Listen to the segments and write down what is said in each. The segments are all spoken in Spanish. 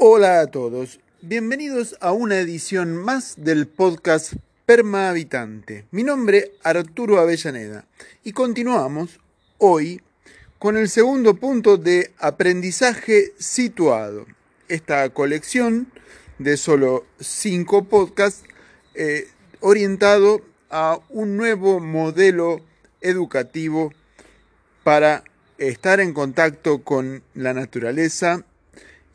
Hola a todos, bienvenidos a una edición más del podcast Perma Habitante. Mi nombre es Arturo Avellaneda y continuamos hoy con el segundo punto de aprendizaje situado. Esta colección de solo cinco podcasts eh, orientado a un nuevo modelo educativo para estar en contacto con la naturaleza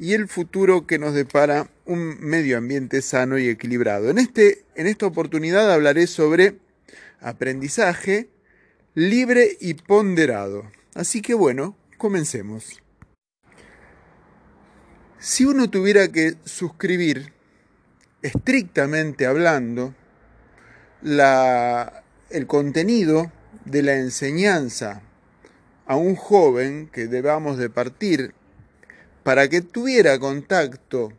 y el futuro que nos depara un medio ambiente sano y equilibrado. En, este, en esta oportunidad hablaré sobre aprendizaje libre y ponderado. Así que bueno, comencemos. Si uno tuviera que suscribir, estrictamente hablando, la, el contenido de la enseñanza a un joven que debamos de partir para que tuviera contacto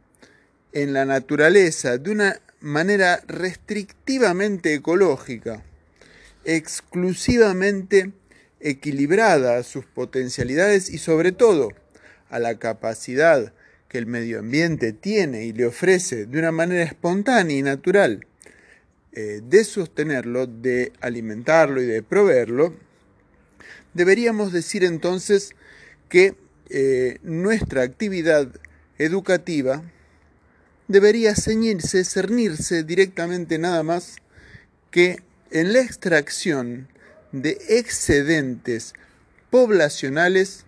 en la naturaleza de una manera restrictivamente ecológica, exclusivamente equilibrada a sus potencialidades y sobre todo a la capacidad que el medio ambiente tiene y le ofrece de una manera espontánea y natural eh, de sostenerlo, de alimentarlo y de proveerlo, deberíamos decir entonces que eh, nuestra actividad educativa debería ceñirse, cernirse directamente nada más que en la extracción de excedentes poblacionales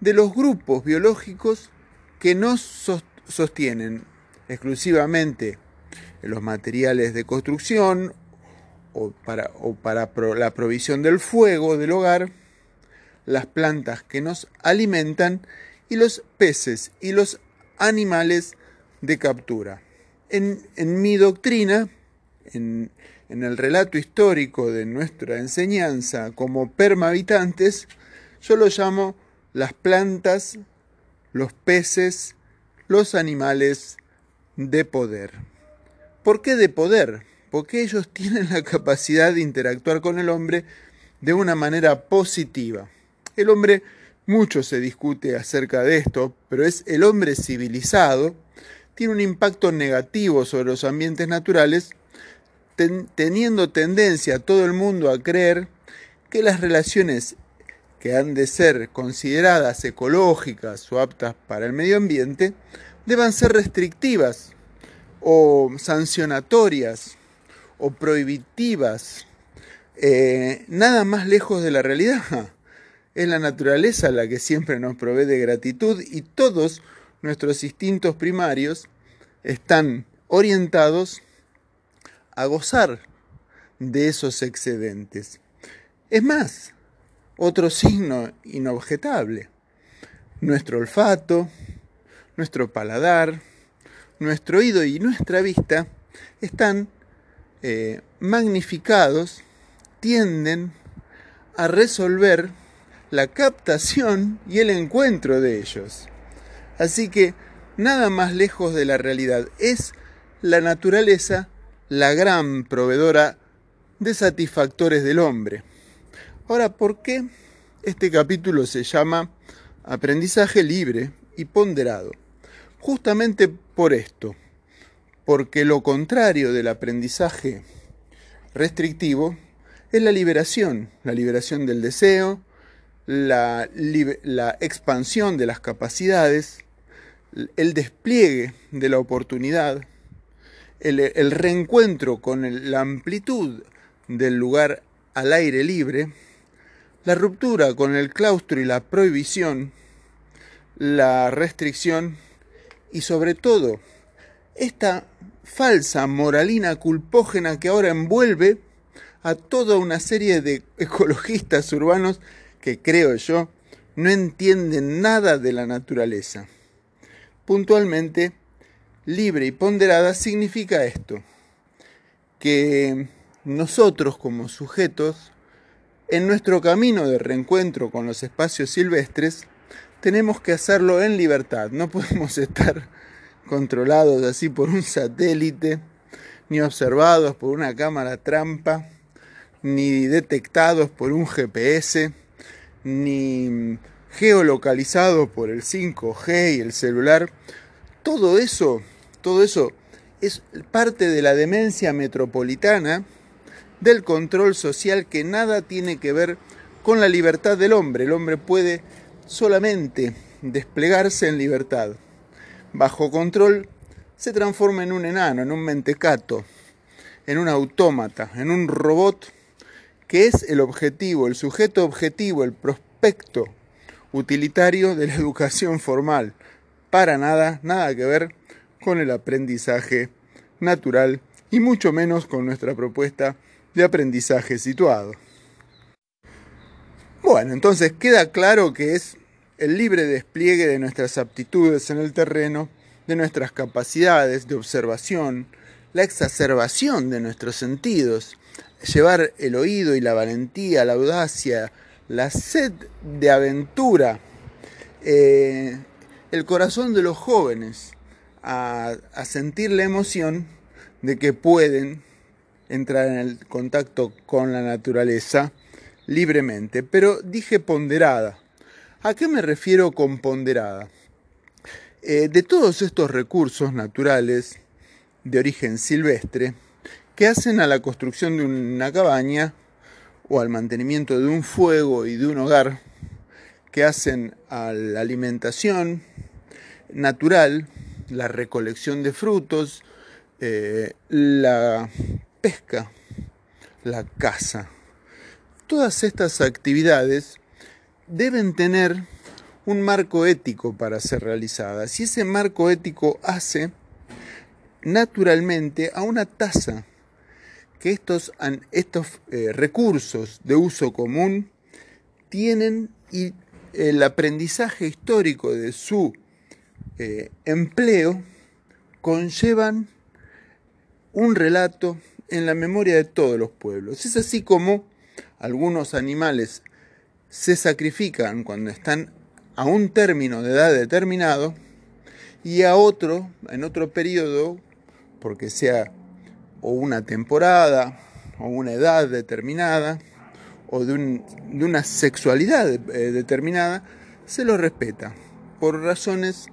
de los grupos biológicos que no sostienen exclusivamente los materiales de construcción o para la provisión del fuego del hogar, las plantas que nos alimentan y los peces y los animales de captura. En, mi doctrina, en, en, el relato histórico de nuestra enseñanza como permahabitantes, yo lo llamo las plantas, los peces, los animales de poder. ¿Por qué de poder? Porque ellos tienen la capacidad de interactuar con el hombre de una manera positiva. El hombre, mucho se discute acerca de esto, pero es el hombre civilizado, tiene un impacto negativo sobre los ambientes naturales, teniendo tendencia todo el mundo a creer que las relaciones que han de ser consideradas ecológicas o aptas para el medio ambiente deban ser restrictivas o sancionatorias o prohibitivas, eh, nada más lejos de la realidad. Es la naturaleza la que siempre nos provee de gratitud y todos nuestros instintos primarios están orientados a gozar de esos excedentes. Es más, otro signo inobjetable, nuestro olfato, nuestro paladar, nuestro oído y nuestra vista están eh, magnificados, tienden a resolver la captación y el encuentro de ellos. Así que nada más lejos de la realidad. Es la naturaleza la gran proveedora de satisfactores del hombre. Ahora, ¿por qué este capítulo se llama Aprendizaje libre y ponderado? Justamente por esto, porque lo contrario del aprendizaje restrictivo es la liberación, la liberación del deseo, la, expansión de las capacidades, el despliegue de la oportunidad, el, reencuentro con la amplitud del lugar al aire libre, la ruptura con el claustro y la prohibición, la restricción y sobre todo esta falsa moralina culpógena que ahora envuelve a toda una serie de ecologistas urbanos que creo yo no entienden nada de la naturaleza. Puntualmente, libre y ponderada significa esto, que nosotros como sujetos, en nuestro camino de reencuentro con los espacios silvestres, tenemos que hacerlo en libertad, no podemos estar controlados así por un satélite, ni observados por una cámara trampa, ni detectados por un GPS, ni geolocalizado por el 5G y el celular, todo eso, todo eso es parte de la demencia metropolitana del control social que nada tiene que ver con la libertad del hombre. El hombre puede solamente desplegarse en libertad. Bajo control se transforma en un enano, en un mentecato, en un autómata, en un robot que es el objetivo, el sujeto objetivo, el prospecto utilitario de la educación formal. Para nada, nada que ver con el aprendizaje natural y mucho menos con nuestra propuesta de aprendizaje situado. Bueno, entonces queda claro que es el libre despliegue de nuestras aptitudes en el terreno, de nuestras capacidades de observación, la exacerbación de nuestros sentidos, llevar el oído y la valentía, la audacia, la sed de aventura, eh, el corazón de los jóvenes a, sentir la emoción de que pueden entrar en el contacto con la naturaleza libremente, pero dije ponderada. ¿A qué me refiero con ponderada? Eh, de todos estos recursos naturales de origen silvestre que hacen a la construcción de una cabaña o al mantenimiento de un fuego y de un hogar, que hacen a la alimentación natural, la recolección de frutos, eh, la pesca, la caza. Todas estas actividades deben tener un marco ético para ser realizadas y ese marco ético hace naturalmente a una tasa que estos, estos eh, recursos de uso común tienen y el aprendizaje histórico de su eh, empleo conllevan un relato en la memoria de todos los pueblos. Es así como algunos animales se sacrifican cuando están a un término de edad determinado y a otro, en otro periodo, porque sea o una temporada o una edad determinada o de, una sexualidad eh, determinada, se lo respeta por razones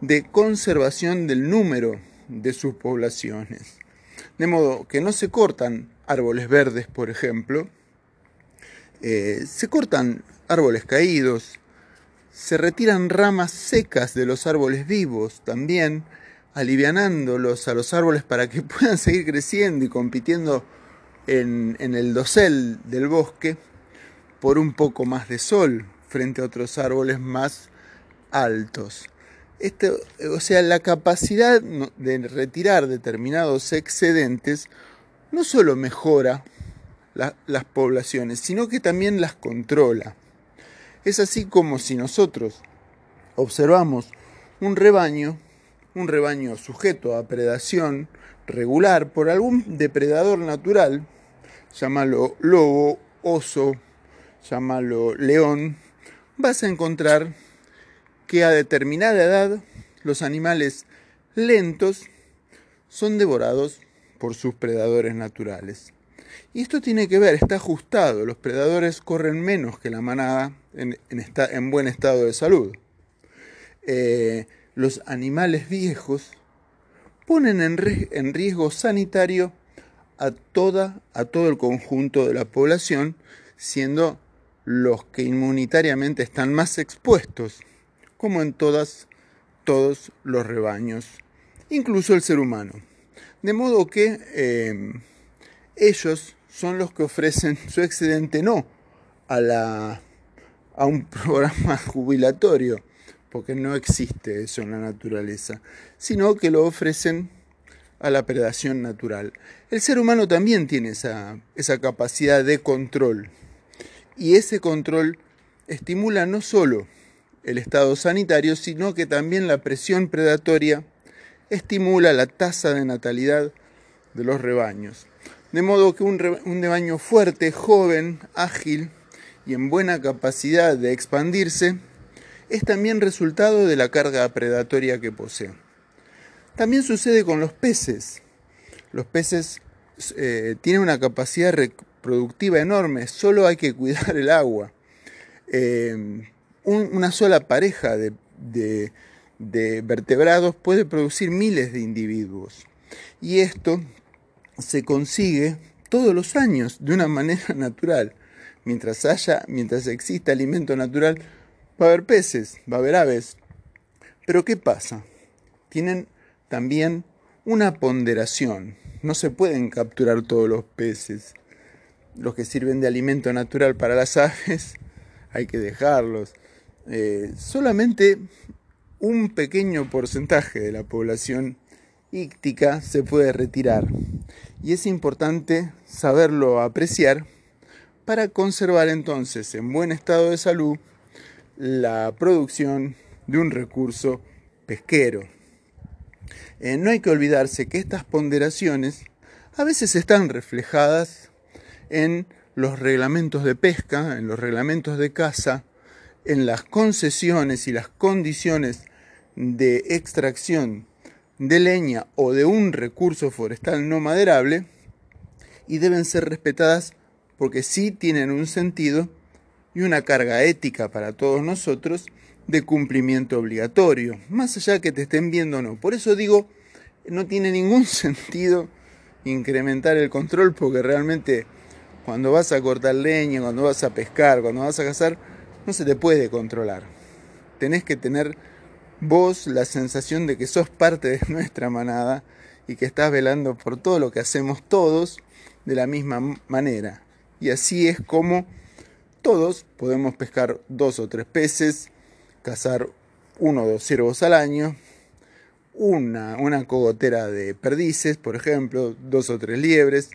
de conservación del número de sus poblaciones. De modo que no se cortan árboles verdes, por ejemplo, eh, se cortan árboles caídos, se retiran ramas secas de los árboles vivos también, alivianándolos a los árboles para que puedan seguir creciendo y compitiendo en, en el dosel del bosque por un poco más de sol frente a otros árboles más altos. Este, o sea, la capacidad de retirar determinados excedentes no solo mejora las poblaciones, sino que también las controla. Es así como si nosotros observamos un rebaño, un rebaño sujeto a predación regular por algún depredador natural, llámalo lobo, oso, llámalo león, vas a encontrar que a determinada edad los animales lentos son devorados por sus predadores naturales. Y esto tiene que ver, está ajustado, los predadores corren menos que la manada en, en, buen estado de salud. Eh, los animales viejos ponen en, riesgo sanitario a, toda, a todo el conjunto de la población, siendo los que inmunitariamente están más expuestos como en todas, todos los rebaños, incluso el ser humano. De modo que eh, ellos son los que ofrecen su excedente no a, la, a un programa jubilatorio, porque no existe eso en la naturaleza, sino que lo ofrecen a la predación natural. El ser humano también tiene esa, esa capacidad de control y ese control estimula no solo el estado sanitario, sino que también la presión predatoria estimula la tasa de natalidad de los rebaños. De modo que un, rebaño fuerte, joven, ágil y en buena capacidad de expandirse es también resultado de la carga predatoria que posee. También sucede con los peces. Los peces eh, tienen una capacidad reproductiva enorme, solo hay que cuidar el agua. Eh, una sola pareja de, de vertebrados puede producir miles de individuos. Y esto se consigue todos los años de una manera natural. Mientras haya, mientras exista alimento natural, va a haber peces, va a haber aves. Pero ¿qué pasa? Tienen también una ponderación. No se pueden capturar todos los peces. Los que sirven de alimento natural para las aves, hay que dejarlos. Eh, solamente un pequeño porcentaje de la población íctica se puede retirar. Y es importante saberlo apreciar para conservar entonces en buen estado de salud la producción de un recurso pesquero. Eh, no hay que olvidarse que estas ponderaciones a veces están reflejadas en los reglamentos de pesca, en los reglamentos de caza, en las concesiones y las condiciones de extracción de leña o de un recurso forestal no maderable y deben ser respetadas porque sí tienen un sentido y una carga ética para todos nosotros de cumplimiento obligatorio, más allá que te estén viendo o no. Por eso digo, no tiene ningún sentido incrementar el control porque realmente cuando vas a cortar leña, cuando vas a pescar, cuando vas a cazar, no se te puede controlar. Tenés que tener vos la sensación de que sos parte de nuestra manada y que estás velando por todo lo que hacemos todos de la misma manera. Y así es como todos podemos pescar dos o tres peces, cazar uno o dos ciervos al año, una, una cogotera de perdices, por ejemplo, dos o tres liebres,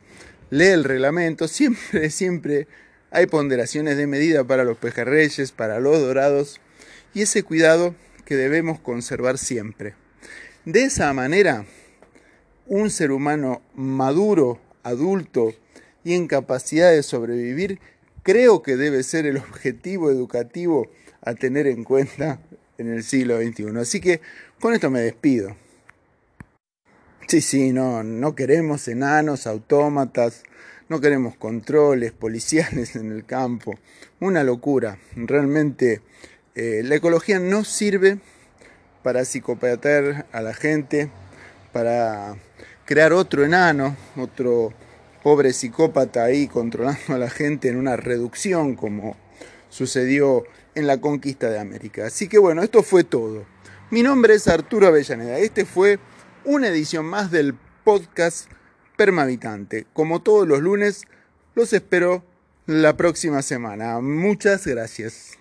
lee el reglamento, siempre, siempre hay ponderaciones de medida para los pejerreyes, para los dorados, y ese cuidado que debemos conservar siempre. De esa manera, un ser humano maduro, adulto y en capacidad de sobrevivir, creo que debe ser el objetivo educativo a tener en cuenta en el siglo XXI. Así que con esto me despido. Sí, sí, no, no queremos enanos, autómatas, no queremos controles policiales en el campo. Una locura. Realmente eh, la ecología no sirve para psicopatear a la gente, para crear otro enano, otro pobre psicópata ahí controlando a la gente en una reducción como sucedió en la conquista de América. Así que bueno, esto fue todo. Mi nombre es Arturo Avellaneda. Este fue una edición más del podcast Permavitante. Como todos los lunes, los espero la próxima semana. Muchas gracias.